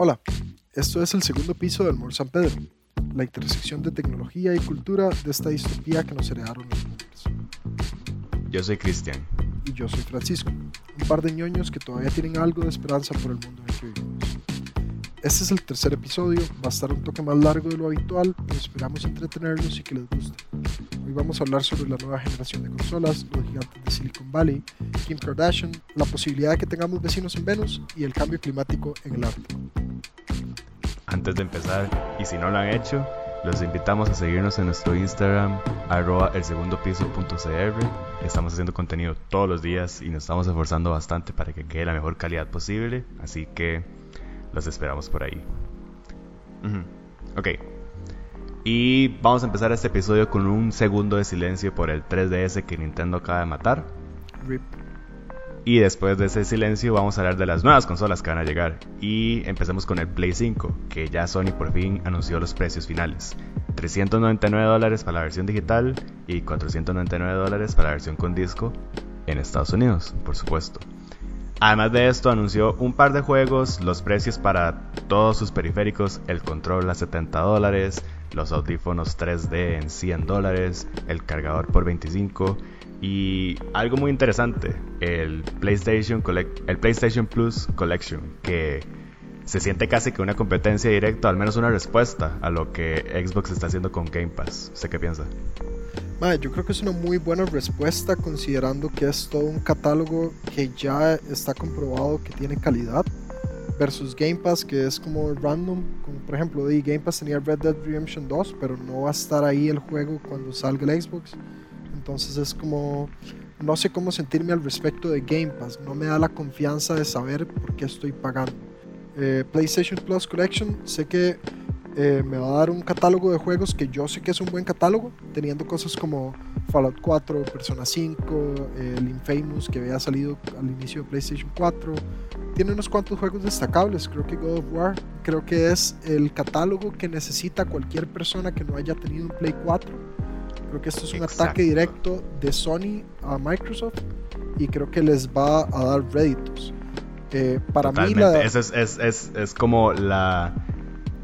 Hola, esto es el segundo piso del Mall San Pedro, la intersección de tecnología y cultura de esta distopía que nos heredaron los hombres. Yo soy Cristian. Y yo soy Francisco, un par de ñoños que todavía tienen algo de esperanza por el mundo en el que vivimos. Este es el tercer episodio, va a estar un toque más largo de lo habitual, pero esperamos entretenerlos y que les guste. Hoy vamos a hablar sobre la nueva generación de consolas, los gigantes de Silicon Valley, Kim Kardashian, la posibilidad de que tengamos vecinos en Venus y el cambio climático en el Ártico. Antes de empezar, y si no lo han hecho, los invitamos a seguirnos en nuestro Instagram, arroba el segundo Estamos haciendo contenido todos los días y nos estamos esforzando bastante para que quede la mejor calidad posible, así que los esperamos por ahí. Ok. Y vamos a empezar este episodio con un segundo de silencio por el 3DS que Nintendo acaba de matar. RIP. Y después de ese silencio vamos a hablar de las nuevas consolas que van a llegar. Y empecemos con el Play 5, que ya Sony por fin anunció los precios finales. 399 dólares para la versión digital y 499 dólares para la versión con disco en Estados Unidos, por supuesto. Además de esto, anunció un par de juegos, los precios para todos sus periféricos, el control a 70 dólares, los audífonos 3D en 100 dólares, el cargador por 25 y algo muy interesante, el PlayStation, el PlayStation Plus Collection, que se siente casi que una competencia directa, al menos una respuesta a lo que Xbox está haciendo con Game Pass. ¿Usted qué piensa? yo creo que es una muy buena respuesta considerando que es todo un catálogo que ya está comprobado que tiene calidad versus Game Pass que es como random, como por ejemplo Game Pass tenía Red Dead Redemption 2 pero no va a estar ahí el juego cuando salga el Xbox entonces es como no sé cómo sentirme al respecto de Game Pass no me da la confianza de saber por qué estoy pagando eh, PlayStation Plus Collection sé que eh, me va a dar un catálogo de juegos que yo sé que es un buen catálogo, teniendo cosas como Fallout 4, Persona 5, el Infamous que había salido al inicio de PlayStation 4. Tiene unos cuantos juegos destacables, creo que God of War, creo que es el catálogo que necesita cualquier persona que no haya tenido un Play 4. Creo que esto es un ataque directo de Sony a Microsoft y creo que les va a dar réditos. Eh, para mí la... es, es, es, es como la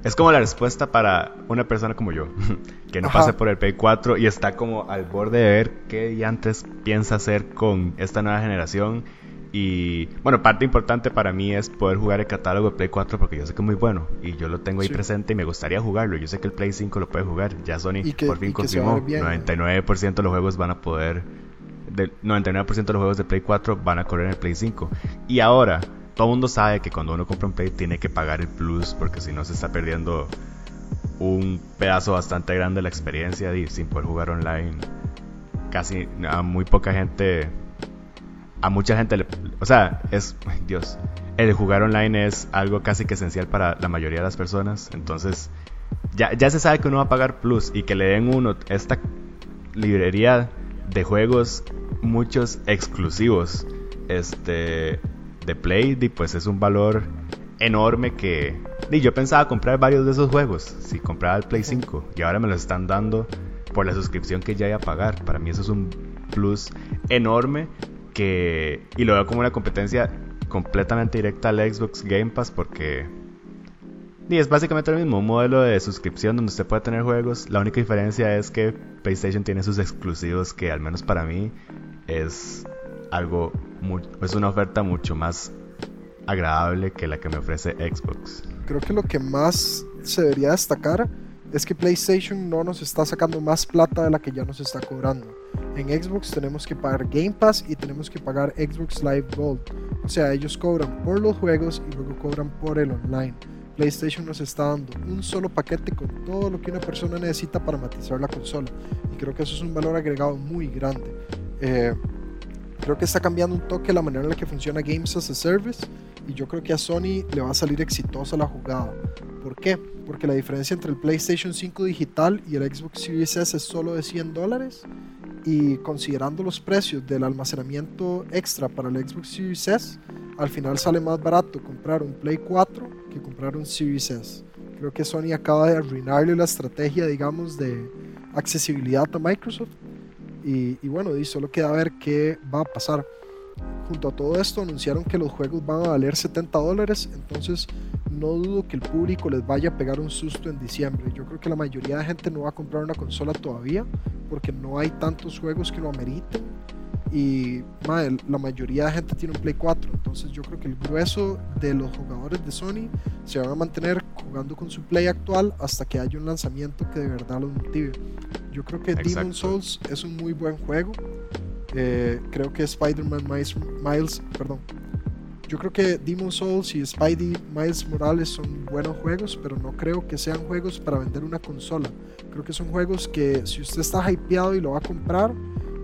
es como la respuesta para una persona como yo, que no pase por el Play 4 y está como al borde de ver qué antes piensa hacer con esta nueva generación. Y bueno, parte importante para mí es poder jugar el catálogo de Play 4 porque yo sé que es muy bueno y yo lo tengo ahí presente y me gustaría jugarlo. Yo sé que el Play 5 lo puede jugar. Ya Sony por fin confirmó. 99% de los juegos van a poder. Del 99% de los juegos de Play 4 van a correr en el Play 5. Y ahora todo el mundo sabe que cuando uno compra un Play tiene que pagar el Plus porque si no se está perdiendo un pedazo bastante grande de la experiencia y sin poder jugar online. Casi a muy poca gente, a mucha gente, le, o sea, es, Dios, el jugar online es algo casi que esencial para la mayoría de las personas. Entonces, ya, ya se sabe que uno va a pagar Plus y que le den uno esta librería de juegos, muchos exclusivos. Este, de Play, y pues es un valor enorme que y yo pensaba comprar varios de esos juegos si compraba el Play 5 y ahora me los están dando por la suscripción que ya iba a pagar. Para mí eso es un plus enorme que y lo veo como una competencia completamente directa al Xbox Game Pass porque y es básicamente lo mismo, un modelo de suscripción donde usted puede tener juegos. La única diferencia es que PlayStation tiene sus exclusivos que al menos para mí es algo, es una oferta mucho más agradable que la que me ofrece Xbox. Creo que lo que más se debería destacar es que PlayStation no nos está sacando más plata de la que ya nos está cobrando. En Xbox tenemos que pagar Game Pass y tenemos que pagar Xbox Live Gold. O sea, ellos cobran por los juegos y luego cobran por el online. PlayStation nos está dando un solo paquete con todo lo que una persona necesita para matizar la consola. Y creo que eso es un valor agregado muy grande. Eh, Creo que está cambiando un toque la manera en la que funciona Games as a Service y yo creo que a Sony le va a salir exitosa la jugada. ¿Por qué? Porque la diferencia entre el PlayStation 5 digital y el Xbox Series S es solo de 100 dólares y considerando los precios del almacenamiento extra para el Xbox Series S, al final sale más barato comprar un Play 4 que comprar un Series S. Creo que Sony acaba de arruinarle la estrategia, digamos, de accesibilidad a Microsoft y, bueno, y solo queda ver qué va a pasar. Junto a todo esto anunciaron que los juegos van a valer 70 dólares, entonces no dudo que el público les vaya a pegar un susto en diciembre. Yo creo que la mayoría de gente no va a comprar una consola todavía porque no hay tantos juegos que lo ameriten y la mayoría de gente tiene un Play 4, entonces yo creo que el grueso de los jugadores de Sony se van a mantener jugando con su Play actual hasta que haya un lanzamiento que de verdad los motive. Yo creo que Demon Souls es un muy buen juego. Eh, creo que Spider-Man Miles, perdón. Yo creo que Demon Souls y Spidey Miles Morales son buenos juegos, pero no creo que sean juegos para vender una consola. Creo que son juegos que si usted está hypeado y lo va a comprar,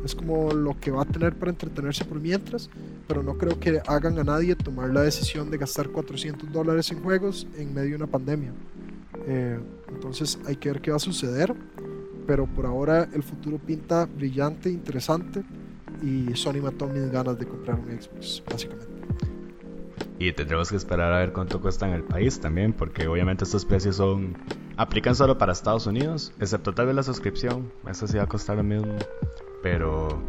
es como lo que va a tener para entretenerse por mientras, pero no creo que hagan a nadie tomar la decisión de gastar 400 dólares en juegos en medio de una pandemia. Eh, entonces hay que ver qué va a suceder, pero por ahora el futuro pinta brillante, interesante y Sony mató mis ganas de comprar un Xbox, básicamente. Y tendremos que esperar a ver cuánto cuesta en el país también, porque obviamente estos precios son aplican solo para Estados Unidos, excepto tal vez la suscripción, eso sí va a costar lo mismo pero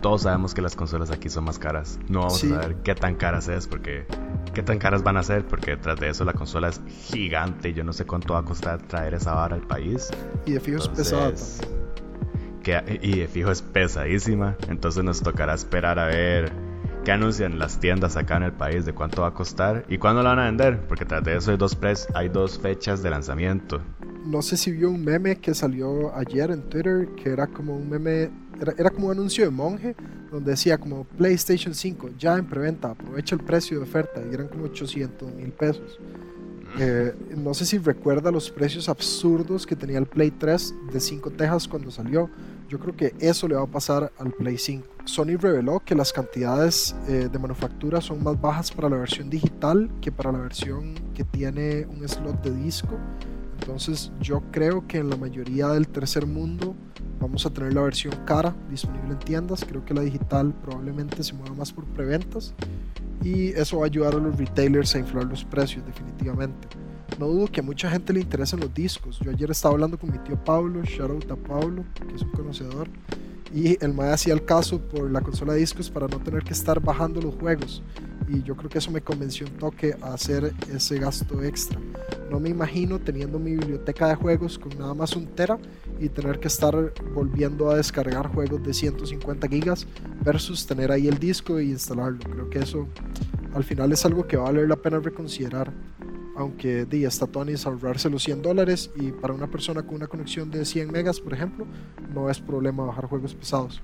todos sabemos que las consolas aquí son más caras. No vamos a saber qué tan caras es porque qué tan caras van a ser porque detrás de eso la consola es gigante y yo no sé cuánto va a costar traer esa vara al país. Y de fijo es pesada y de fijo es pesadísima, entonces nos tocará esperar a ver qué anuncian las tiendas acá en el país de cuánto va a costar y cuándo la van a vender, porque tras de eso hay dos, hay dos fechas de lanzamiento. No sé si vio un meme que salió ayer en Twitter que era como un meme era, como un anuncio de monje donde decía como PlayStation 5 ya en preventa, aprovecha el precio de oferta y eran como 800 mil pesos. Eh, no sé si recuerda los precios absurdos que tenía el Play 3 de 5 tejas cuando salió. Yo creo que eso le va a pasar al Play 5. Sony reveló que las cantidades eh, de manufactura son más bajas para la versión digital que para la versión que tiene un slot de disco. Entonces yo creo que en la mayoría del tercer mundo Vamos a tener la versión cara disponible en tiendas. Creo que la digital probablemente se mueva más por preventas. Y eso va a ayudar a los retailers a inflar los precios definitivamente. No dudo que a mucha gente le interesen los discos. Yo ayer estaba hablando con mi tío Pablo, shout a Pablo, que es un conocedor. Y el MAE hacía el caso por la consola de discos para no tener que estar bajando los juegos. Y yo creo que eso me convenció un toque a hacer ese gasto extra. No me imagino teniendo mi biblioteca de juegos con nada más un tera y tener que estar volviendo a descargar juegos de 150 gigas versus tener ahí el disco y instalarlo. Creo que eso al final es algo que va a valer la pena reconsiderar. Aunque di, está Tony ahorrarse los 100 dólares y para una persona con una conexión de 100 megas, por ejemplo, no es problema bajar juegos pesados.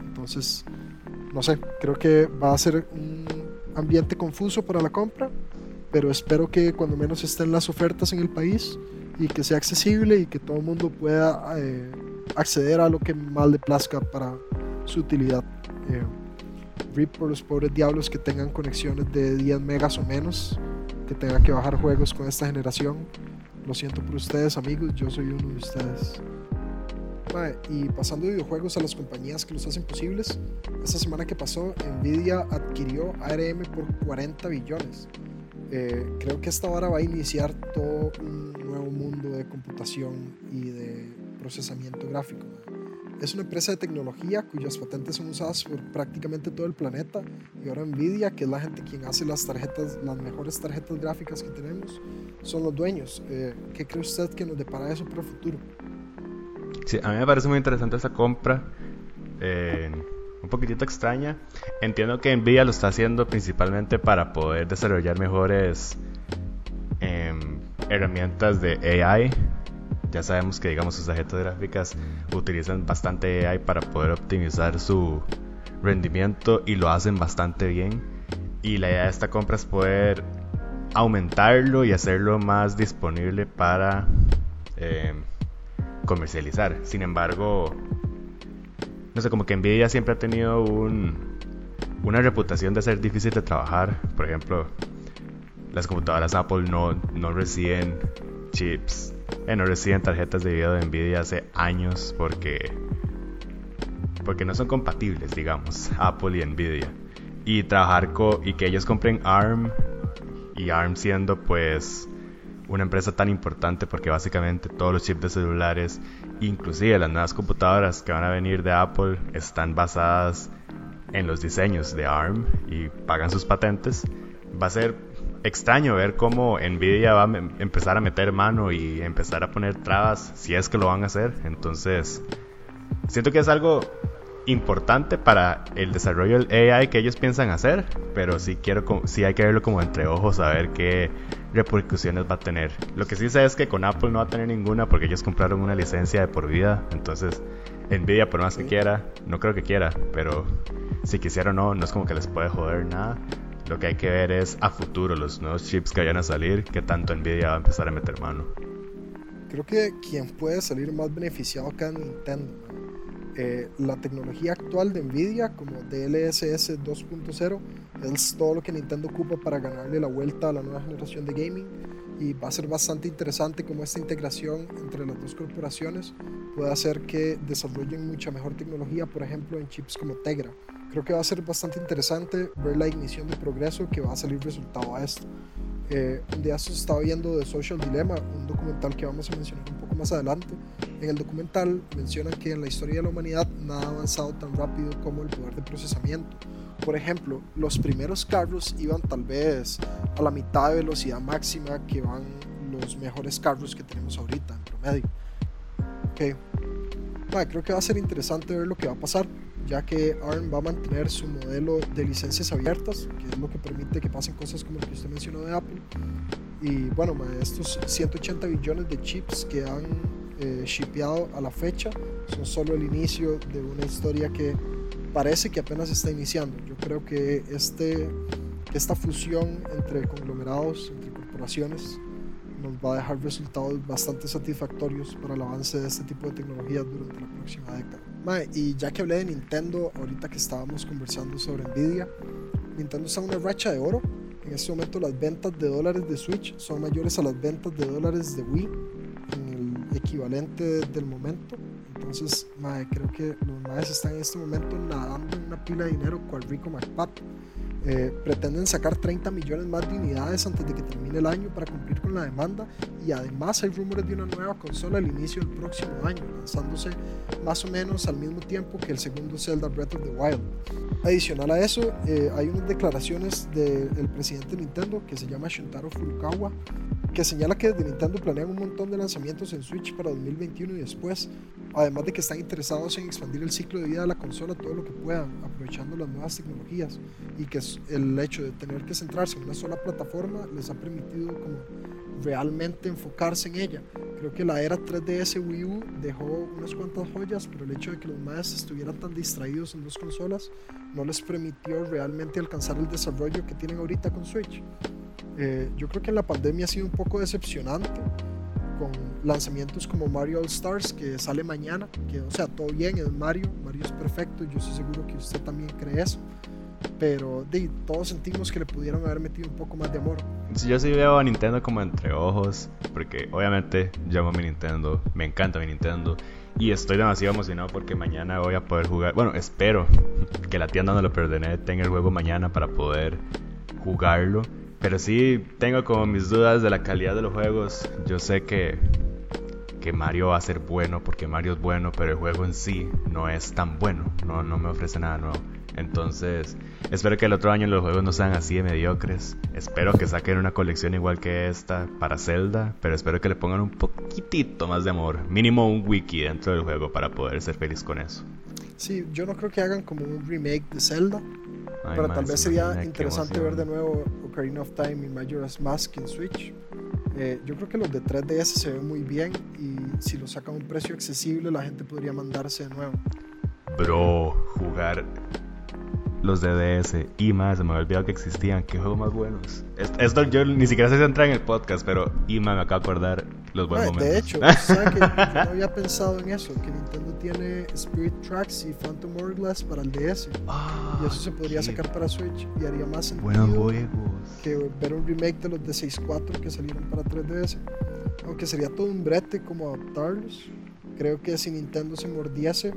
Entonces, no sé, creo que va a ser un ambiente confuso para la compra, pero espero que cuando menos estén las ofertas en el país y que sea accesible y que todo el mundo pueda eh, acceder a lo que más le plazca para su utilidad. Eh, RIP por los pobres diablos que tengan conexiones de 10 megas o menos, que tengan que bajar juegos con esta generación. Lo siento por ustedes, amigos, yo soy uno de ustedes. Y pasando de videojuegos a las compañías que los hacen posibles, esta semana que pasó, Nvidia adquirió ARM por 40 billones. Eh, creo que esta hora va a iniciar todo un nuevo mundo de computación y de procesamiento gráfico. Es una empresa de tecnología cuyas patentes son usadas por prácticamente todo el planeta y ahora Nvidia, que es la gente quien hace las tarjetas, las mejores tarjetas gráficas que tenemos, son los dueños. Eh, ¿Qué cree usted que nos depara eso para el futuro? Sí, a mí me parece muy interesante esa compra. Eh, un poquitito extraña. Entiendo que Nvidia lo está haciendo principalmente para poder desarrollar mejores em, herramientas de AI. Ya sabemos que digamos sus tarjetas gráficas utilizan bastante AI para poder optimizar su rendimiento y lo hacen bastante bien. Y la idea de esta compra es poder aumentarlo y hacerlo más disponible para em, comercializar. Sin embargo, no sé, como que Nvidia siempre ha tenido una reputación de ser difícil de trabajar. Por ejemplo, las computadoras Apple no, no reciben chips, eh, no reciben tarjetas de video de Nvidia hace años porque, porque no son compatibles, digamos, Apple y Nvidia. Y trabajar con, y que ellos compren ARM y ARM siendo pues una empresa tan importante porque básicamente todos los chips de celulares, inclusive las nuevas computadoras que van a venir de Apple, están basadas en los diseños de ARM y pagan sus patentes, va a ser extraño ver cómo Nvidia va a empezar a meter mano y empezar a poner trabas si es que lo van a hacer. Entonces, siento que es algo importante para el desarrollo del AI que ellos piensan hacer, pero sí quiero sí hay que verlo como entre ojos a ver qué repercusiones va a tener. Lo que sí sé es que con Apple no va a tener ninguna porque ellos compraron una licencia de por vida, entonces Nvidia por más que quiera, no creo que quiera, pero si quisiera o no, no es como que les puede joder nada. Lo que hay que ver es a futuro los nuevos chips que vayan a salir, que tanto Nvidia va a empezar a meter mano. Creo que quien puede salir más beneficiado acá es Nintendo. Eh, la tecnología actual de Nvidia, como DLSS 2.0, es todo lo que Nintendo ocupa para ganarle la vuelta a la nueva generación de gaming. Y va a ser bastante interesante cómo esta integración entre las dos corporaciones puede hacer que desarrollen mucha mejor tecnología, por ejemplo, en chips como Tegra. Creo que va a ser bastante interesante ver la ignición de progreso que va a salir resultado a esto. Eh, un día se estaba viendo The Social Dilemma, un documental que vamos a mencionar un poco más adelante. En el documental mencionan que en la historia de la humanidad nada ha avanzado tan rápido como el poder de procesamiento. Por ejemplo, los primeros carros iban tal vez a la mitad de velocidad máxima que van los mejores carros que tenemos ahorita en promedio. Ok, creo que va a ser interesante ver lo que va a pasar, ya que ARM va a mantener su modelo de licencias abiertas, que es lo que permite que pasen cosas como lo que usted mencionó de Apple. Y bueno, estos 180 billones de chips que han eh, shipeado a la fecha son solo el inicio de una historia que parece que apenas está iniciando. Yo creo que este, esta fusión entre conglomerados, entre corporaciones, nos va a dejar resultados bastante satisfactorios para el avance de este tipo de tecnologías durante la próxima década. y ya que hablé de Nintendo, ahorita que estábamos conversando sobre Nvidia, Nintendo está en una racha de oro. En este momento las ventas de dólares de Switch son mayores a las ventas de dólares de Wii en el equivalente del momento. Entonces, creo que los maes están en este momento nadando en una pila de dinero cual Rico McPato eh, pretenden sacar 30 millones más de unidades antes de que termine el año para cumplir con la demanda y además hay rumores de una nueva consola al inicio del próximo año, lanzándose más o menos al mismo tiempo que el segundo Zelda Breath of the Wild. Adicional a eso, eh, hay unas declaraciones del presidente de Nintendo que se llama Shuntaro Furukawa, que señala que desde Nintendo planean un montón de lanzamientos en Switch para 2021 y después, además de que están interesados en expandir el ciclo de vida de la consola todo lo que puedan, aprovechando las nuevas tecnologías y que el hecho de tener que centrarse en una sola plataforma les ha permitido como realmente enfocarse en ella. Creo que la era 3DS Wii U dejó unas cuantas joyas, pero el hecho de que los más estuvieran tan distraídos en dos consolas no les permitió realmente alcanzar el desarrollo que tienen ahorita con Switch. Eh, yo creo que la pandemia ha sido un poco decepcionante con lanzamientos como Mario All Stars que sale mañana, que o sea, todo bien, es Mario, Mario es perfecto, yo estoy seguro que usted también cree eso pero de, todos sentimos que le pudieron haber metido un poco más de amor. Yo sí veo a Nintendo como entre ojos, porque obviamente yo amo mi Nintendo, me encanta mi Nintendo, y estoy demasiado emocionado porque mañana voy a poder jugar, bueno, espero que la tienda donde lo perdoné tenga el juego mañana para poder jugarlo, pero sí tengo como mis dudas de la calidad de los juegos, yo sé que que Mario va a ser bueno porque Mario es bueno, pero el juego en sí no es tan bueno, no, no me ofrece nada nuevo. Entonces, espero que el otro año los juegos no sean así de mediocres. Espero que saquen una colección igual que esta para Zelda, pero espero que le pongan un poquitito más de amor. Mínimo un wiki dentro del juego para poder ser feliz con eso. Sí, yo no creo que hagan como un remake de Zelda, pero tal vez sería interesante ver de nuevo Ocarina of Time y Majora's Mask en Switch. Eh, yo creo que los de 3DS se ven muy bien y si los sacan a un precio accesible la gente podría mandarse de nuevo. Bro, jugar los de DS y más, se me había olvidado que existían, qué juegos más buenos. Esto yo ni siquiera sé si entra en el podcast, pero Ima me acaba de acordar los buenos momentos. De hecho, ¿sabes que yo no había pensado en eso, que Nintendo tiene Spirit Tracks y Phantom Hourglass para el DS. y eso se podría sacar para Switch y haría más sentido que ver un remake de los de 6.4 que salieron para 3DS. Aunque sería todo un brete como adaptarlos. Creo que si Nintendo se mordiese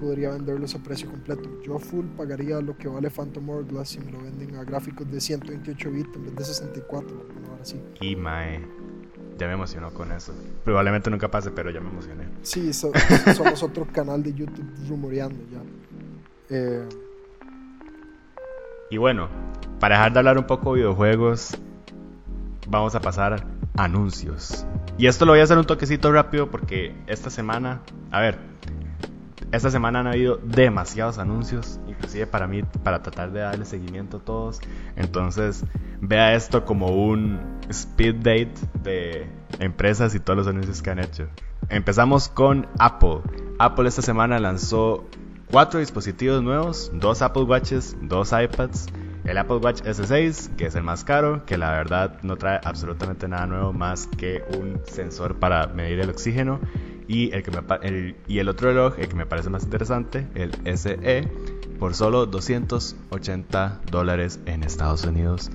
podría venderlos a precio completo. Yo full pagaría lo que vale Phantom Hourglass si me lo venden a gráficos de 128 bits en vez de 64. Ahora sí. Y mae, ya me emocionó con eso. Probablemente nunca pase, pero ya me emocioné. Sí, somos otro canal de YouTube rumoreando ya. Eh, y bueno, para dejar de hablar un poco de videojuegos, vamos a pasar a anuncios. Y esto lo voy a hacer un toquecito rápido porque esta semana, a ver, esta semana han habido demasiados anuncios, inclusive para mí, para tratar de darle seguimiento a todos. Entonces, vea esto como un speed date de empresas y todos los anuncios que han hecho. Empezamos con Apple. Apple esta semana lanzó cuatro dispositivos nuevos, dos Apple Watches, dos iPads, el Apple Watch S6, que es el más caro, que la verdad no trae absolutamente nada nuevo más que un sensor para medir el oxígeno, y el, otro reloj, el que me parece más interesante, el SE, por solo 280 dólares en Estados Unidos.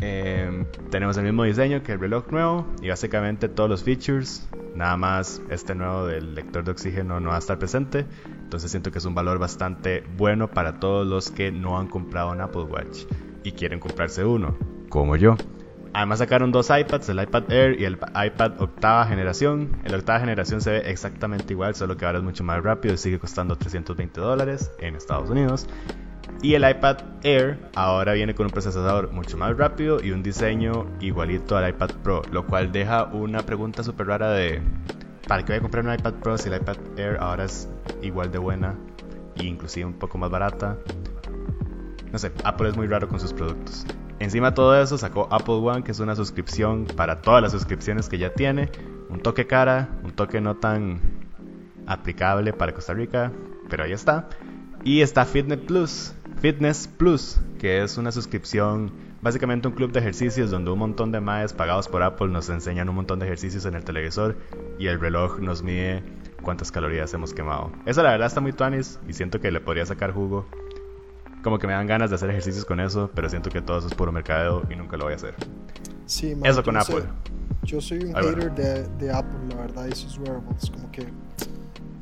Em, tenemos el mismo diseño que el reloj nuevo y básicamente todos los features. Nada más este nuevo del lector de oxígeno no va a estar presente. Entonces siento que es un valor bastante bueno para todos los que no han comprado un Apple Watch y quieren comprarse uno, como yo. Además sacaron dos iPads, el iPad Air y el iPad octava generación. El octava generación se ve exactamente igual, solo que ahora es mucho más rápido y sigue costando 320 dólares en Estados Unidos. Y el iPad Air ahora viene con un procesador mucho más rápido y un diseño igualito al iPad Pro, lo cual deja una pregunta súper rara de ¿para qué voy a comprar un iPad Pro si el iPad Air ahora es igual de buena e inclusive un poco más barata? No sé, Apple es muy raro con sus productos. Encima de todo eso sacó Apple One, que es una suscripción para todas las suscripciones que ya tiene. Un toque cara, un toque no tan aplicable para Costa Rica, pero ahí está. Y está Fitness Plus, Fitness Plus, que es una suscripción, básicamente un club de ejercicios donde un montón de maes pagados por Apple nos enseñan un montón de ejercicios en el televisor y el reloj nos mide cuántas calorías hemos quemado. Eso la verdad está muy tuanis y siento que le podría sacar jugo. Como que me dan ganas de hacer ejercicios con eso, pero siento que todo eso es puro mercadeo y nunca lo voy a hacer. Sí, eso con Apple. yo soy un hater de, de, Apple, la verdad, y sus wearables. Como que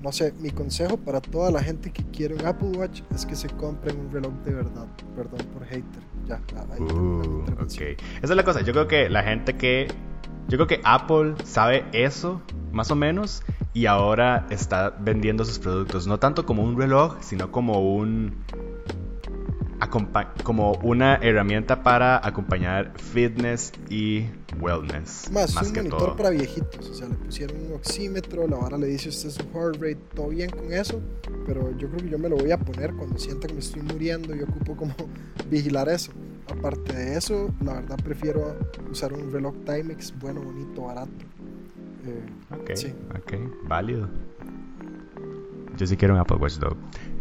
no sé, mi consejo para toda la gente que quiere un Apple Watch es que se compren un reloj de verdad. Perdón por hater. Ya, ahí uh, ok. Esa es la cosa. Yo creo que la gente que. Yo creo que Apple sabe eso, más o menos, y ahora está vendiendo sus productos. No tanto como un reloj, sino como un como una herramienta para acompañar fitness y wellness. Más, un monitor para viejitos. O sea, le pusieron un oxímetro, la vara le dice usted su heart rate, todo bien con eso. Pero yo creo que yo me lo voy a poner cuando sienta que me estoy muriendo y ocupo como vigilar eso. Aparte de eso, la verdad prefiero usar un reloj Timex bueno, bonito, barato. Eh, ok, ok, válido. Yo sí quiero un Apple Watch Dog.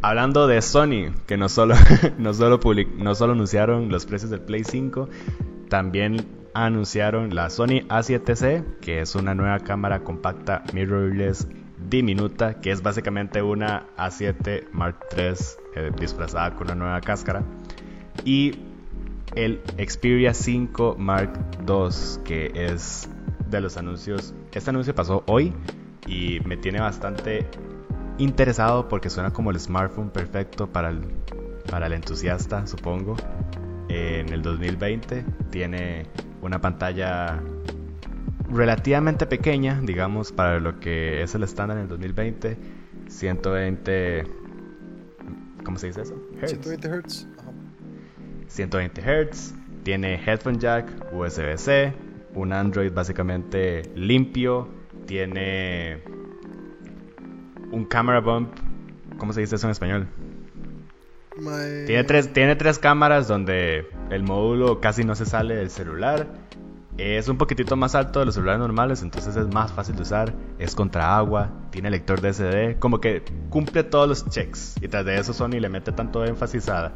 Hablando de Sony, que no solo, no, solo no solo anunciaron los precios del Play 5, también anunciaron la Sony A7C, que es una nueva cámara compacta mirrorless diminuta, que es básicamente una A7 Mark III eh, disfrazada con una nueva cáscara. Y el Xperia 5 Mark II, que es de los anuncios. Este anuncio pasó hoy y me tiene bastante interesado porque suena como el smartphone perfecto para el, para el entusiasta, supongo. En el 2020 tiene una pantalla relativamente pequeña, digamos, para lo que es el estándar en el 2020. 120... ¿Cómo se dice eso? 120 Hz. 120 Hz. Tiene headphone jack, USB-C, un Android básicamente limpio. Tiene un camera bump. ¿Cómo se dice eso en español? Tiene, tres, tiene tres cámaras donde el módulo casi no se sale del celular. Es un poquitito más alto de los celulares normales, entonces es más fácil de usar. Es contra agua, tiene lector de SD, como que cumple todos los checks. Y tras de eso Sony le mete tanto énfasis a,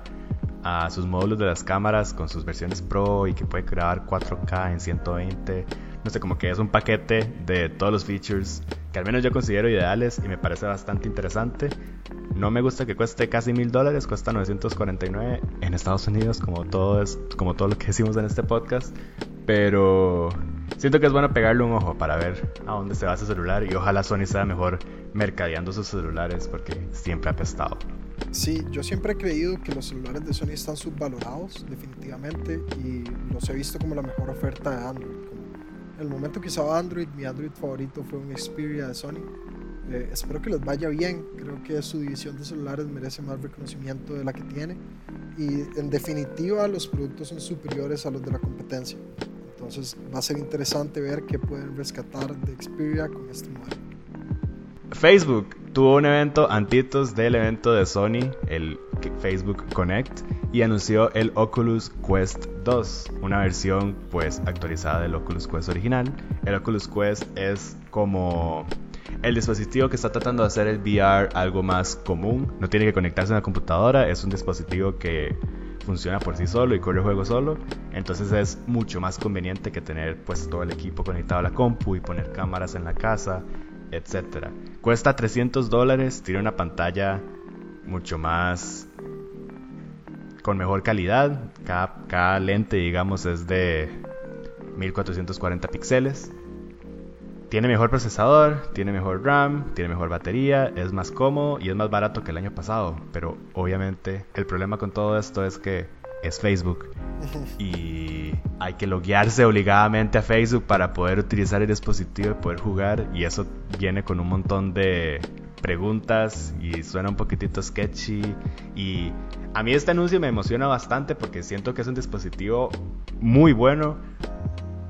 a sus módulos de las cámaras con sus versiones Pro y que puede grabar 4K en 120 no sé, como que es un paquete de todos los features que al menos yo considero ideales y me parece bastante interesante. No me gusta que cueste casi mil dólares, cuesta 949 en Estados Unidos, como todo, es, como todo lo que decimos en este podcast. Pero siento que es bueno pegarle un ojo para ver a dónde se va ese celular y ojalá Sony sea mejor mercadeando sus celulares porque siempre ha apestado. Sí, yo siempre he creído que los celulares de Sony están subvalorados, definitivamente, y los he visto como la mejor oferta de Android el momento que usaba Android, mi Android favorito fue un Xperia de Sony. Eh, espero que les vaya bien. Creo que su división de celulares merece más reconocimiento de la que tiene. Y en definitiva, los productos son superiores a los de la competencia. Entonces va a ser interesante ver qué pueden rescatar de Xperia con este modelo. Facebook tuvo un evento antitos del evento de Sony, el Facebook Connect, y anunció el Oculus Quest 2, una versión pues actualizada del Oculus Quest original. El Oculus Quest es como el dispositivo que está tratando de hacer el VR algo más común. No tiene que conectarse a una computadora, es un dispositivo que funciona por sí solo y corre juego solo. Entonces es mucho más conveniente que tener pues todo el equipo conectado a la compu y poner cámaras en la casa, etc. Cuesta 300 dólares, tiene una pantalla mucho más con mejor calidad. Cada, cada lente digamos es de 1440 píxeles tiene mejor procesador, tiene mejor RAM, tiene mejor batería, es más cómodo y es más barato que el año pasado. Pero obviamente el problema con todo esto es que es Facebook. Y hay que loguearse obligadamente a Facebook para poder utilizar el dispositivo y poder jugar. Y eso viene con un montón de preguntas y suena un poquitito sketchy. Y a mí este anuncio me emociona bastante porque siento que es un dispositivo muy bueno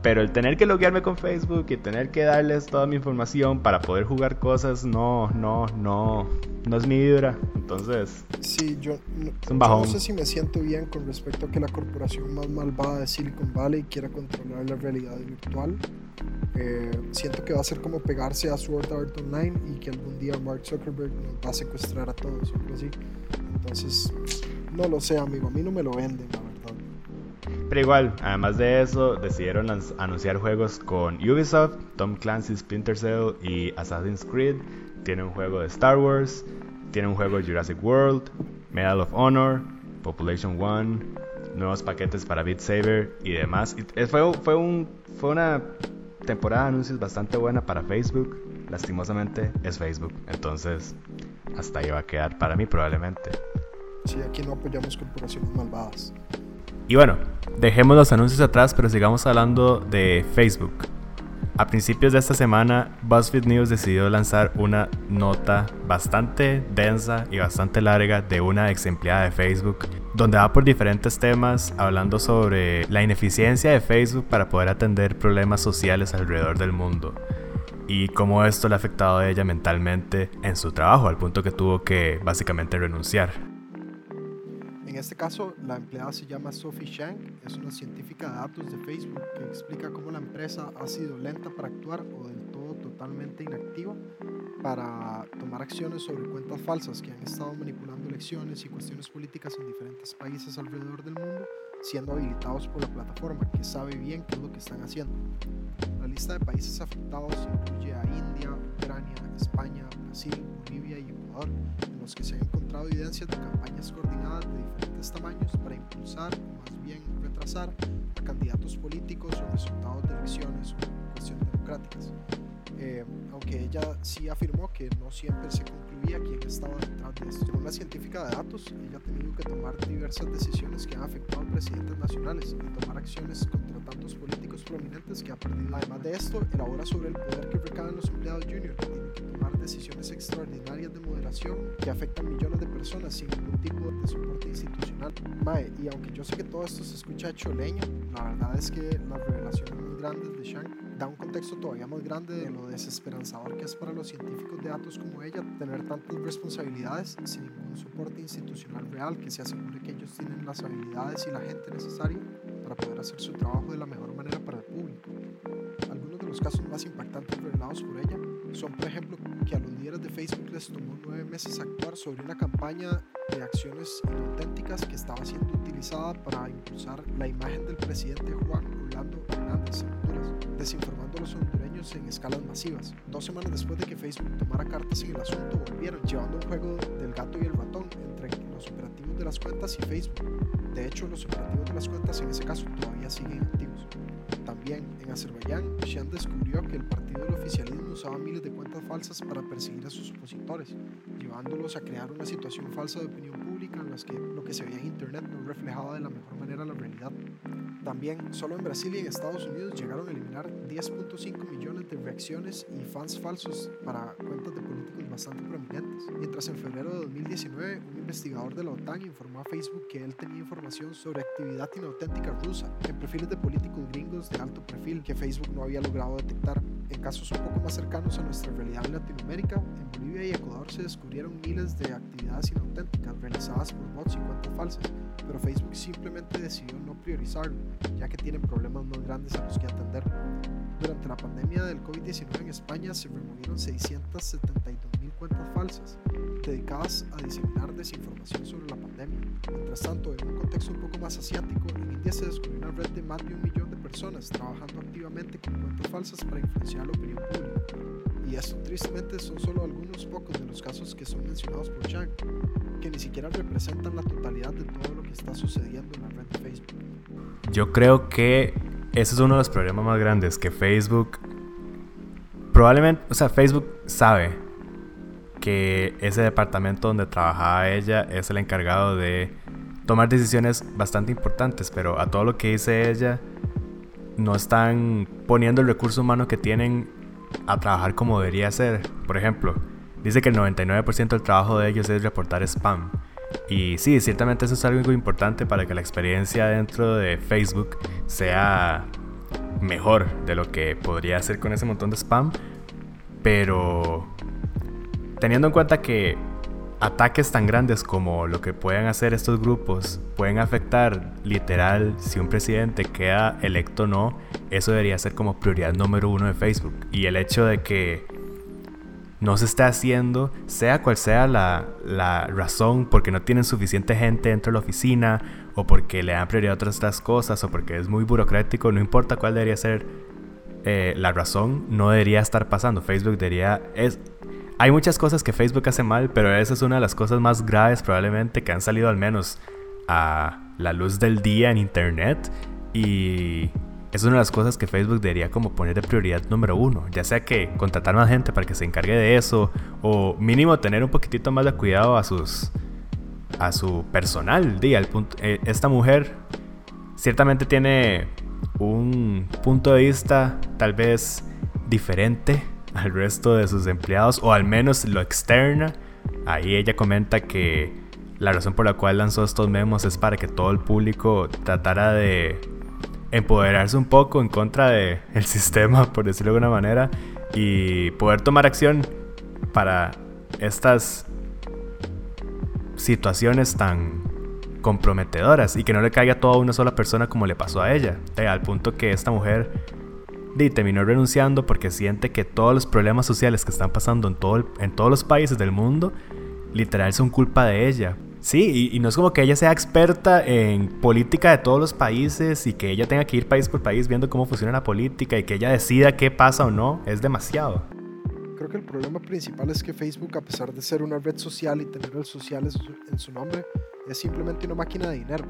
pero el tener que loguearme con Facebook y tener que darles toda mi información para poder jugar cosas, no, no, no, no es mi vibra. Entonces, sí, yo no, sé si me siento bien con respecto a que la corporación más malvada de Silicon Valley quiera controlar la realidad virtual. Eh, siento que va a ser como pegarse a Sword Art Online y que algún día Mark Zuckerberg nos va a secuestrar a todos, o así. Entonces, no lo sé, amigo, a mí no me lo venden, pero igual, además de eso, decidieron anunciar juegos con Ubisoft, Tom Clancy's Splinter Cell y Assassin's Creed. Tiene un juego de Star Wars, tiene un juego de Jurassic World, Medal of Honor, Population One, nuevos paquetes para Beat Saber y demás. fue, fue, fue una temporada de anuncios bastante buena para Facebook. Lastimosamente es Facebook, entonces hasta ahí va a quedar para mí probablemente. Sí, aquí no apoyamos corporaciones malvadas. Y bueno, dejemos los anuncios atrás, pero sigamos hablando de Facebook. A principios de esta semana, BuzzFeed News decidió lanzar una nota bastante densa y bastante larga de una ex empleada de Facebook, donde va por diferentes temas hablando sobre la ineficiencia de Facebook para poder atender problemas sociales alrededor del mundo y cómo esto le ha afectado a ella mentalmente en su trabajo, al punto que tuvo que básicamente renunciar. En este caso, la empleada se llama Sophie Shank, es una científica de datos de Facebook que explica cómo la empresa ha sido lenta para actuar o del todo totalmente inactiva para tomar acciones sobre cuentas falsas que han estado manipulando elecciones y cuestiones políticas en diferentes países alrededor del mundo, siendo habilitados por la plataforma, que sabe bien qué es lo que están haciendo. La lista de países afectados incluye a India, Ucrania, España, Brasil, Bolivia y Ecuador, en los que se han encontrado evidencias de campañas coordinadas de diferentes tamaños para impulsar o más bien retrasar a candidatos políticos o resultados de elecciones o cuestiones democráticas. Eh, aunque ella sí afirmó que no siempre se concluía quién estaba detrás de esto. Según la científica de datos, ella ha tenido que tomar diversas decisiones que han afectado a presidentes nacionales y tomar acciones contra tantos políticos prominentes que ha perdido. Además de esto, elabora sobre el poder que recaban los empleados junior, que tienen que tomar decisiones extraordinarias de moderación que afectan millones de personas sin ningún tipo de soporte institucional. Mae, y aunque yo sé que todo esto se escucha hecho leño, la verdad es que las revelaciones muy grandes de Shang da un contexto todavía más grande de lo desesperanzador que es para los científicos de datos como ella tener tantas responsabilidades sin ningún soporte institucional real que se asegure que ellos tienen las habilidades y la gente necesaria para poder hacer su trabajo de la mejor manera para el público. Algunos de los casos más impactantes revelados por ella son, por ejemplo, que a los líderes de Facebook les tomó nueve meses actuar sobre una campaña de acciones inauténticas que estaba siendo utilizada para impulsar la imagen del presidente Juan Orlando Hernández desinformando a los hondureños en escalas masivas. Dos semanas después de que Facebook tomara cartas en el asunto, volvieron llevando un juego del gato y el ratón entre los operativos de las cuentas y Facebook. De hecho, los operativos de las cuentas en ese caso todavía siguen activos. También en Azerbaiyán, Shan descubrió que el partido del oficialismo usaba miles de falsas para perseguir a sus opositores, llevándolos a crear una situación falsa de opinión pública en la que lo que se veía en Internet no reflejaba de la mejor manera la realidad. También, solo en Brasil y en Estados Unidos llegaron a eliminar 10.5 millones de reacciones y fans falsos para cuentas de políticos bastante prominentes. Mientras en febrero de 2019, un investigador de la OTAN informó a Facebook que él tenía información sobre actividad inauténtica rusa en perfiles de políticos gringos de alto perfil que Facebook no había logrado detectar. En casos un poco más cercanos a nuestra realidad en Latinoamérica, en Bolivia y Ecuador se descubrieron miles de actividades inauténticas realizadas por bots y cuentas falsas, pero Facebook simplemente decidió no priorizarlo, ya que tienen problemas más grandes a los que atender. Durante la pandemia del COVID-19 en España se removieron 672 mil cuentas falsas dedicadas a diseminar desinformación sobre la pandemia. Mientras tanto, en un contexto un poco más asiático, en India se descubrió una red de más de un millón personas trabajando activamente con cuentas falsas para influenciar la opinión pública. Y esto tristemente son solo algunos pocos de los casos que son mencionados por Chang, que ni siquiera representan la totalidad de todo lo que está sucediendo en la red de Facebook. Yo creo que ese es uno de los problemas más grandes, que Facebook, probablemente, o sea, Facebook sabe que ese departamento donde trabajaba ella es el encargado de tomar decisiones bastante importantes, pero a todo lo que dice ella no están poniendo el recurso humano que tienen a trabajar como debería ser. Por ejemplo, dice que el 99% del trabajo de ellos es reportar spam. Y sí, ciertamente eso es algo importante para que la experiencia dentro de Facebook sea mejor de lo que podría hacer con ese montón de spam. Pero teniendo en cuenta que ataques tan grandes como lo que pueden hacer estos grupos pueden afectar literal si un presidente queda electo o no, eso debería ser como prioridad número uno de Facebook. Y el hecho de que no se esté haciendo, sea cual sea la, la razón, porque no tienen suficiente gente dentro de la oficina, o porque le dan prioridad a otras, cosas, o porque es muy burocrático, no importa cuál debería ser eh, la razón, no debería estar pasando. Facebook debería... hay muchas cosas que Facebook hace mal, pero esa es una de las cosas más graves probablemente que han salido al menos a la luz del día en Internet. Y es una de las cosas que Facebook debería como poner de prioridad número uno, ya sea que contratar más gente para que se encargue de eso o mínimo tener un poquitito más de cuidado a sus a su personal, di, al punto, eh, esta mujer ciertamente tiene un punto de vista tal vez diferente al resto de sus empleados o al menos lo externa. Ahí ella comenta que la razón por la cual lanzó estos memos es para que todo el público tratara de empoderarse un poco en contra del el sistema, por decirlo de alguna manera, y poder tomar acción para estas situaciones tan comprometedoras y que no le caiga todo a una sola persona como le pasó a ella, eh, al punto que esta mujer terminó renunciando porque siente que todos los problemas sociales que están pasando en, todo en todos los países del mundo, literal son culpa de ella. Sí, y, no es como que ella sea experta en política de todos los países y que ella tenga que ir país por país viendo cómo funciona la política y que ella decida qué pasa o no, es demasiado. Creo que el problema principal es que Facebook, a pesar de ser una red social y tener el social en su nombre, es simplemente una máquina de dinero.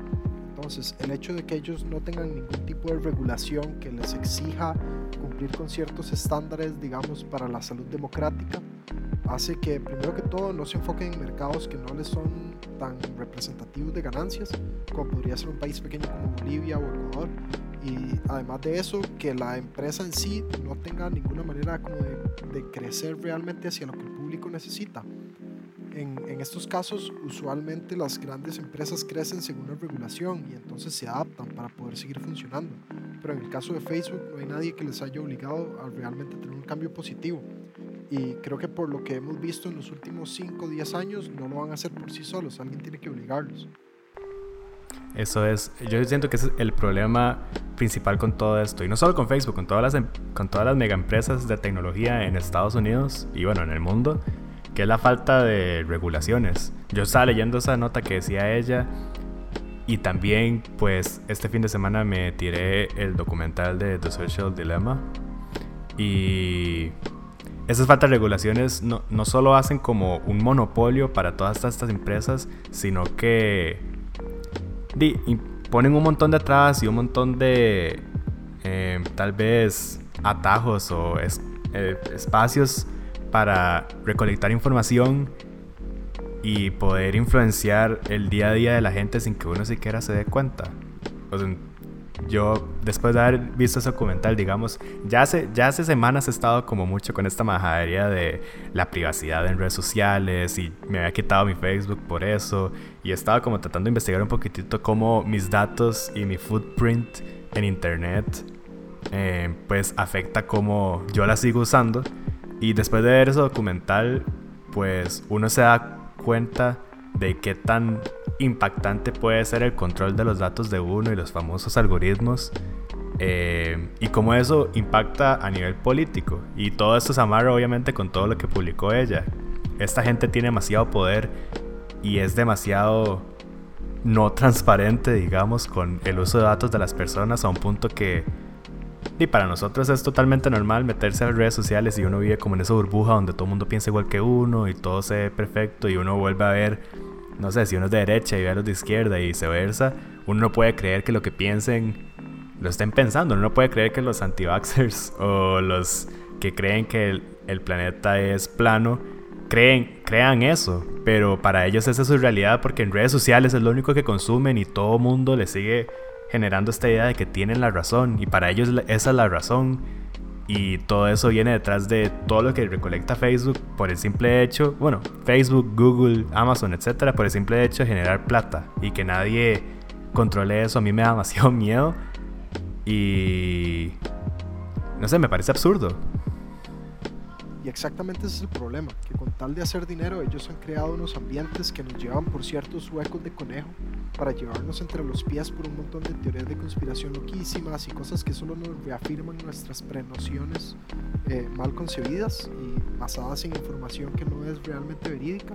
Entonces, el hecho de que ellos no tengan ningún tipo de regulación que les exija cumplir con ciertos estándares, digamos, para la salud democrática, hace que, primero que todo, no se enfoquen en mercados que no les son tan representativos de ganancias, como podría ser un país pequeño como Bolivia o Ecuador. Y además de eso, que la empresa en sí no tenga ninguna manera de crecer realmente hacia lo que el público necesita en, estos casos, usualmente las grandes empresas crecen según la regulación y entonces se adaptan para poder seguir funcionando. Pero en el caso de Facebook no hay nadie que les haya obligado a realmente tener un cambio positivo. Y creo que por lo que hemos visto en los últimos 5 o 10 años, no lo van a hacer por sí solos, alguien tiene que obligarlos. Eso es, yo siento que es el problema principal con todo esto, y no solo con Facebook, con todas las, em, con todas las mega empresas de tecnología en Estados Unidos y bueno, en el mundo, que la falta de regulaciones. Yo estaba leyendo esa nota que decía ella y también pues este fin de semana me tiré el documental de The Social Dilemma y esas faltas de regulaciones no, no solo hacen como un monopolio para todas estas empresas, sino que ponen un montón de trabas y un montón de eh, tal vez atajos o eh, espacios para recolectar información y poder influenciar el día a día de la gente sin que uno siquiera se dé cuenta. O sea, yo después de haber visto ese documental, digamos, ya hace, ya hace semanas he estado como mucho con esta majadería de la privacidad en redes sociales y me había quitado mi Facebook por eso y estaba como tratando de investigar un poquitito cómo mis datos y mi footprint en internet eh, pues afecta cómo yo la sigo usando y después de ver ese documental pues uno se da cuenta de qué tan impactante puede ser el control de los datos de uno y los famosos algoritmos eh, y cómo eso impacta a nivel político. Y todo esto se amarra obviamente con todo lo que publicó ella. Esta gente tiene demasiado poder y es demasiado no transparente, digamos, con el uso de datos de las personas a un punto que y para nosotros es totalmente normal meterse a las redes sociales y uno vive como en esa burbuja donde todo el mundo piensa igual que uno y todo se ve perfecto y uno vuelve a ver no sé, si uno es de derecha y ve a los de izquierda y viceversa, uno no puede creer que lo que piensen lo estén pensando. Uno no puede creer que los anti-vaxxers o los que creen que el, planeta es plano creen, crean eso. Pero para ellos esa es su realidad porque en redes sociales es lo único que consumen y todo mundo les sigue generando esta idea de que tienen la razón. Y para ellos esa es la razón. Y todo eso viene detrás de todo lo que recolecta Facebook por el simple hecho, bueno, Facebook, Google, Amazon, etcétera, por el simple hecho de generar plata y que nadie controle eso. A mí me da demasiado miedo y. No sé, me parece absurdo. Y exactamente ese es el problema, que con tal de hacer dinero ellos han creado unos ambientes que nos llevan por ciertos huecos de conejo para llevarnos entre los pies por un montón de teorías de conspiración loquísimas y cosas que solo nos reafirman nuestras prenociones eh, mal concebidas y basadas en información que no es realmente verídica,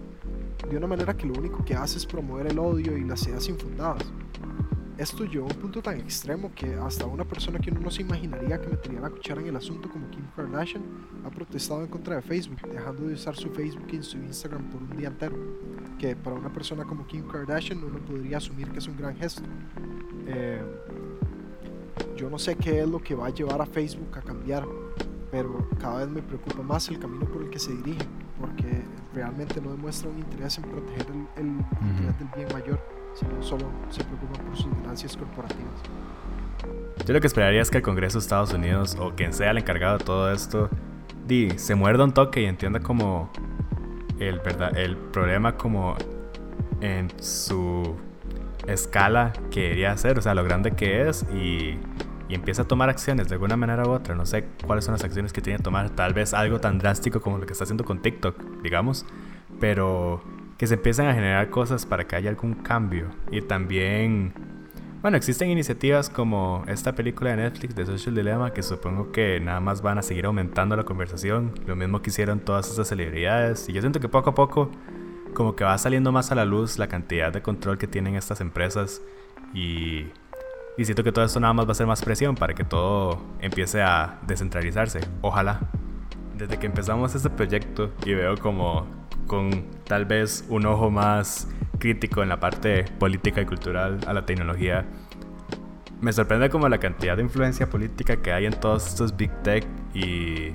de una manera que lo único que hace es promover el odio y las ideas infundadas esto llegó a un punto tan extremo que hasta una persona que uno no se imaginaría que metería la cuchara en el asunto como Kim Kardashian ha protestado en contra de Facebook, dejando de usar su Facebook y su Instagram por un día entero. Que para una persona como Kim Kardashian uno podría asumir que es un gran gesto. Eh, yo no sé qué es lo que va a llevar a Facebook a cambiar, pero cada vez me preocupa más el camino por el que se dirige, porque realmente no demuestra un interés en proteger el, interés del bien mayor sino solo se preocupan por sus ganancias corporativas. Yo lo que esperaría es que el Congreso de Estados Unidos o quien sea el encargado de todo esto di, se muerda un toque y entienda como el, verdad, el problema como en su escala que debería ser, o sea, lo grande que es y, y, empieza a tomar acciones de alguna manera u otra. No sé cuáles son las acciones que tiene que tomar, tal vez algo tan drástico como lo que está haciendo con TikTok, digamos, pero que se empiezan a generar cosas para que haya algún cambio. Y también, bueno, existen iniciativas como esta película de Netflix de Social Dilemma que supongo que nada más van a seguir aumentando la conversación. Lo mismo que hicieron todas estas celebridades. Y yo siento que poco a poco como que va saliendo más a la luz la cantidad de control que tienen estas empresas. Y, y siento que todo esto nada más va a ser más presión para que todo empiece a descentralizarse. Ojalá. Desde que empezamos este proyecto y veo como con tal vez un ojo más crítico en la parte política y cultural a la tecnología. Me sorprende como la cantidad de influencia política que hay en todos estos big tech y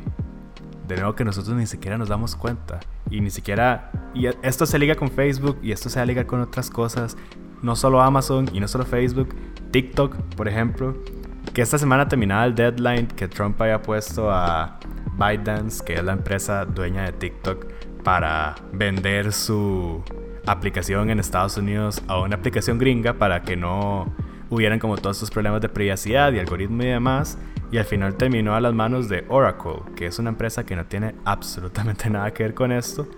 de nuevo que nosotros ni siquiera nos damos cuenta. Y ni siquiera y esto se liga con Facebook y esto se liga con otras cosas, no solo Amazon y no solo Facebook, TikTok, por ejemplo, que esta semana terminaba el deadline que Trump haya puesto a ByteDance, que es la empresa dueña de TikTok, para vender su aplicación en Estados Unidos a una aplicación gringa para que no hubieran como todos estos problemas de privacidad y algoritmo y demás. Y al final terminó a las manos de Oracle, que es una empresa que no tiene absolutamente nada que ver con esto.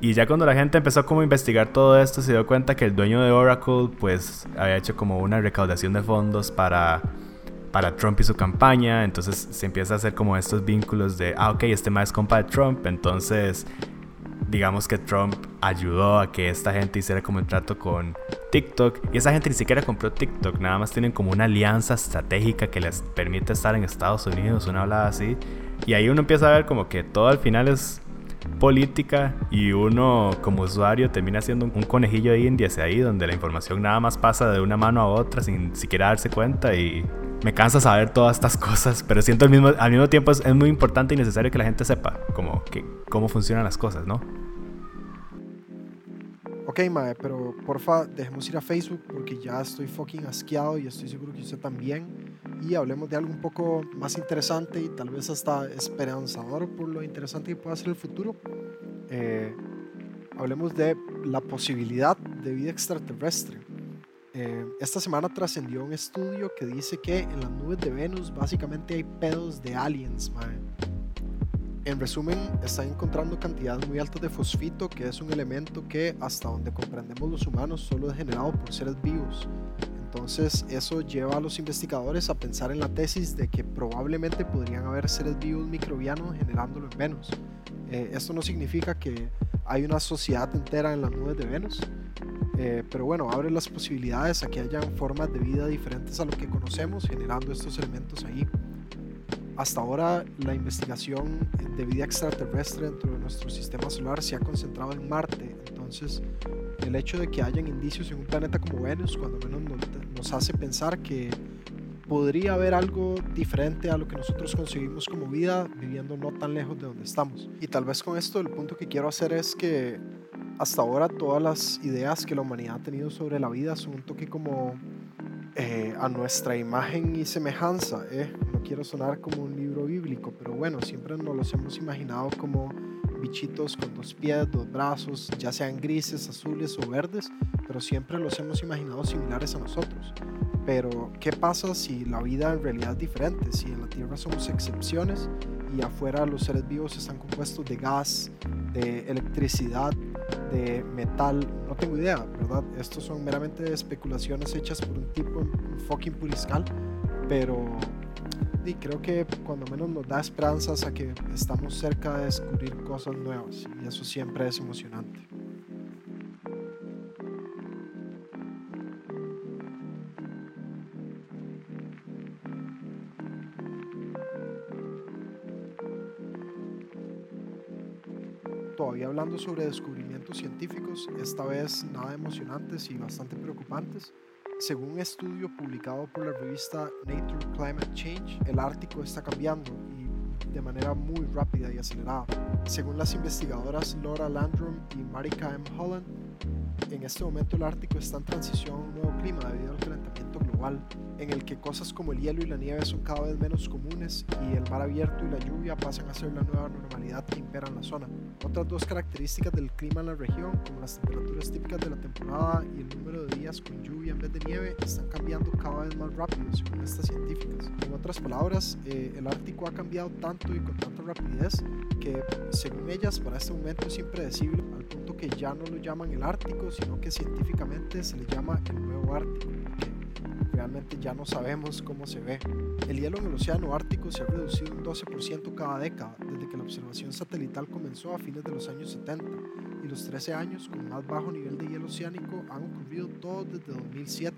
Y ya cuando la gente empezó como a investigar todo esto, se dio cuenta que el dueño de Oracle pues había hecho como una recaudación de fondos para, para Trump y su campaña. Entonces se empieza a hacer como estos vínculos de, ah, ok, este más es compa de Trump, entonces digamos que Trump ayudó a que esta gente hiciera como el trato con TikTok y esa gente ni siquiera compró TikTok, nada más tienen como una alianza estratégica que les permite estar en Estados Unidos, una hablada así. Y ahí uno empieza a ver como que todo al final es política y uno como usuario termina siendo un conejillo de indias ahí donde la información nada más pasa de una mano a otra sin siquiera darse cuenta y me cansa saber todas estas cosas, pero siento al mismo, al mismo tiempo es, muy importante y necesario que la gente sepa como que, cómo funcionan las cosas, ¿no? Ok, Mae, pero porfa, dejemos ir a Facebook porque ya estoy fucking asqueado y estoy seguro que usted también. Y hablemos de algo un poco más interesante y tal vez hasta esperanzador por lo interesante que pueda ser el futuro. Eh, hablemos de la posibilidad de vida extraterrestre. Eh, esta semana trascendió un estudio que dice que en las nubes de Venus básicamente hay pedos de aliens, mae. En resumen, están encontrando cantidades muy altas de fosfito, que es un elemento que hasta donde comprendemos los humanos solo es generado por seres vivos. Entonces eso lleva a los investigadores a pensar en la tesis de que probablemente podrían haber seres vivos microbianos generándolo en Venus. Eh, esto no significa que hay una sociedad entera en las nubes de Venus, eh, pero bueno, abre las posibilidades a que hayan formas de vida diferentes a lo que conocemos generando estos elementos ahí. Hasta ahora la investigación de vida extraterrestre dentro de nuestro sistema solar se ha concentrado en Marte, entonces el hecho de que hayan indicios en un planeta como Venus, cuando menos nos, hace pensar que podría haber algo diferente a lo que nosotros concebimos como vida viviendo no tan lejos de donde estamos. Y tal vez con esto el punto que quiero hacer es que hasta ahora todas las ideas que la humanidad ha tenido sobre la vida son un toque como eh, a nuestra imagen y semejanza. Eh. Quiero sonar como un libro bíblico, pero bueno, siempre nos los hemos imaginado como bichitos con dos pies, dos brazos, ya sean grises, azules o verdes, pero siempre los hemos imaginado similares a nosotros. Pero, ¿qué pasa si la vida en realidad es diferente? Si en la Tierra somos excepciones y afuera los seres vivos están compuestos de gas, de electricidad, de metal, no tengo idea, ¿verdad? Estos son meramente especulaciones hechas por un tipo, un fucking puriscal, pero y creo que cuando menos nos da esperanzas a que estamos cerca de descubrir cosas nuevas y eso siempre es emocionante. Todavía hablando sobre descubrimientos científicos, esta vez nada emocionantes y bastante preocupantes. Según un estudio publicado por la revista Nature Climate Change, el Ártico está cambiando y de manera muy rápida y acelerada. Según las investigadoras Laura Landrum y Marika M. Holland, en este momento el Ártico está en transición a un nuevo clima debido al calentamiento global, en el que cosas como el hielo y la nieve son cada vez menos comunes y el mar abierto y la lluvia pasan a ser la nueva normalidad que impera en la zona. Otras dos características del clima en la región, como las temperaturas típicas de la temporada y el número de días con lluvia en vez de nieve, están cambiando cada vez más rápido según estas científicas. En otras palabras, eh, el Ártico ha cambiado tanto y con tanta rapidez que, según ellas, para este momento es impredecible al punto que ya no lo llaman el Ártico, sino que científicamente se le llama el Nuevo Ártico, realmente ya no sabemos cómo se ve. El hielo en el Océano Ártico se ha reducido un 12% cada década, desde que la observación satelital comenzó a fines de los años 70, y los 13 años con más bajo nivel de hielo oceánico han ocurrido todos desde 2007.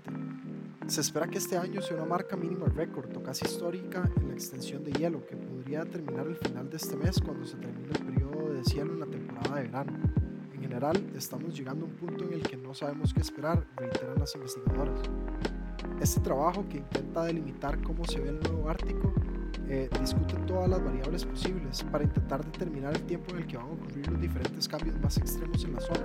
Se espera que este año sea una marca mínima récord o casi histórica en la extensión de hielo, que podría terminar el final de este mes cuando se termine el periodo de deshielo en la temporada de verano general estamos llegando a un punto en el que no sabemos qué esperar, reiteran las investigadoras. Este trabajo que intenta delimitar cómo se ve el nuevo Ártico eh, discute todas las variables posibles para intentar determinar el tiempo en el que van a ocurrir los diferentes cambios más extremos en la zona.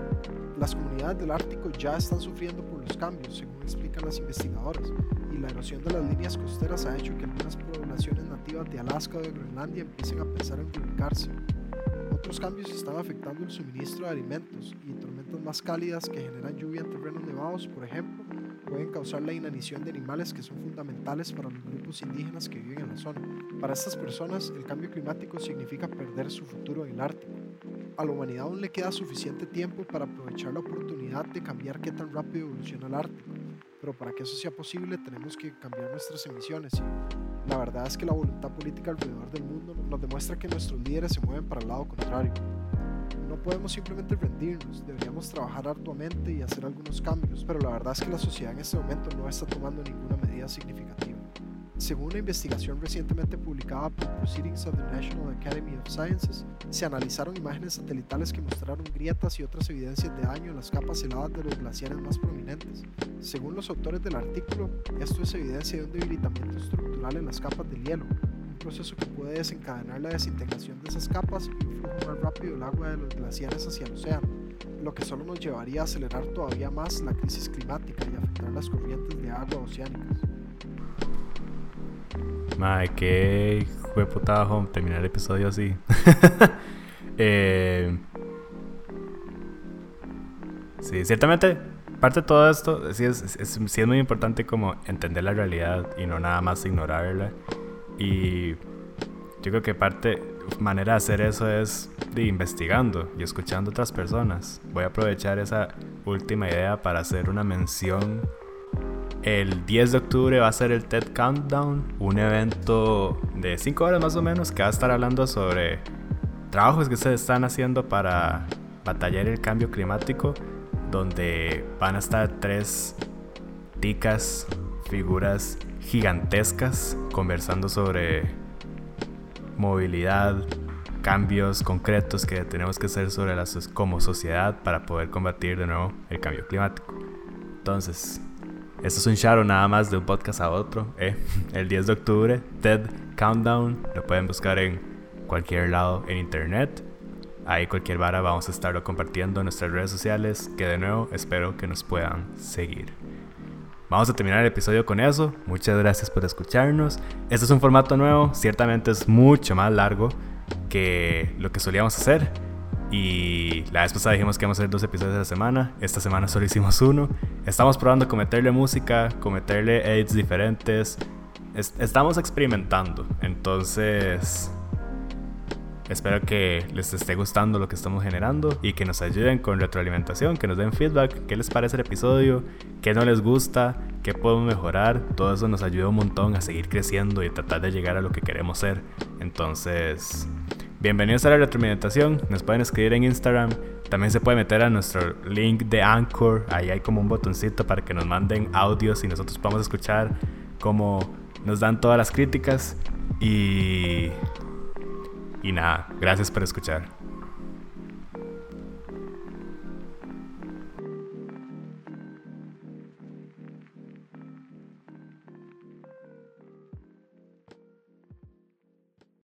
Las comunidades del Ártico ya están sufriendo por los cambios, según explican las investigadoras, y la erosión de las líneas costeras ha hecho que algunas poblaciones nativas de Alaska o de Groenlandia empiecen a pensar en reubicarse. Otros cambios están afectando el suministro de alimentos y tormentas más cálidas que generan lluvia en terrenos nevados, por ejemplo, pueden causar la inanición de animales que son fundamentales para los grupos indígenas que viven en la zona. Para estas personas, el cambio climático significa perder su futuro en el Ártico. A la humanidad aún le queda suficiente tiempo para aprovechar la oportunidad de cambiar qué tan rápido evoluciona el Ártico, pero para que eso sea posible tenemos que cambiar nuestras emisiones la verdad es que la voluntad política alrededor del mundo nos demuestra que nuestros líderes se mueven para el lado contrario. No podemos simplemente rendirnos, deberíamos trabajar arduamente y hacer algunos cambios, pero la verdad es que la sociedad en este momento no está tomando ninguna medida significativa. Según una investigación recientemente publicada por Proceedings of the National Academy of Sciences, se analizaron imágenes satelitales que mostraron grietas y otras evidencias de daño en las capas heladas de los glaciares más prominentes. Según los autores del artículo, esto es evidencia de un debilitamiento estructural en las capas del hielo, un proceso que puede desencadenar la desintegración de esas capas y un flujo más rápido del agua de los glaciares hacia el océano, lo que solo nos llevaría a acelerar todavía más la crisis climática y afectar las corrientes de agua oceánicas. Madre, qué fue putajo terminar el episodio así. eh, sí, ciertamente, parte de todo esto, sí es, es, muy importante como entender la realidad y no nada más ignorarla. Y yo creo que parte, manera de hacer eso es de investigando y escuchando a otras personas. Voy a aprovechar esa última idea para hacer una mención el 10 de octubre va a ser el TED Countdown, un evento de 5 horas más o menos que va a estar hablando sobre trabajos que se están haciendo para batallar el cambio climático, donde van a estar tres ticas, figuras gigantescas conversando sobre movilidad, cambios concretos que tenemos que hacer sobre las como sociedad para poder combatir de nuevo el cambio climático. Entonces, esto es un shout nada más de un podcast a otro. Eh. El 10 de octubre, TED Countdown. Lo pueden buscar en cualquier lado en internet. Ahí cualquier vara vamos a estarlo compartiendo en nuestras redes sociales. Que de nuevo espero que nos puedan seguir. Vamos a terminar el episodio con eso. Muchas gracias por escucharnos. Este es un formato nuevo. Ciertamente es mucho más largo que lo que solíamos hacer. Y la vez pasada dijimos que íbamos a hacer dos episodios a la semana. Esta semana solo hicimos uno. Estamos probando con meterle música, con meterle edits diferentes. estamos experimentando. Entonces, espero que les esté gustando lo que estamos generando y que nos ayuden con retroalimentación, que nos den feedback. ¿Qué les parece el episodio? ¿Qué no les gusta? ¿Qué podemos mejorar? Todo eso nos ayuda un montón a seguir creciendo y tratar de llegar a lo que queremos ser. Entonces, Bienvenidos a la retroalimentación. Nos pueden escribir en Instagram. También se puede meter a nuestro link de Anchor. Ahí hay como un botoncito para que nos manden audios y nosotros podamos escuchar cómo nos dan todas las críticas. Y. Y nada, gracias por escuchar.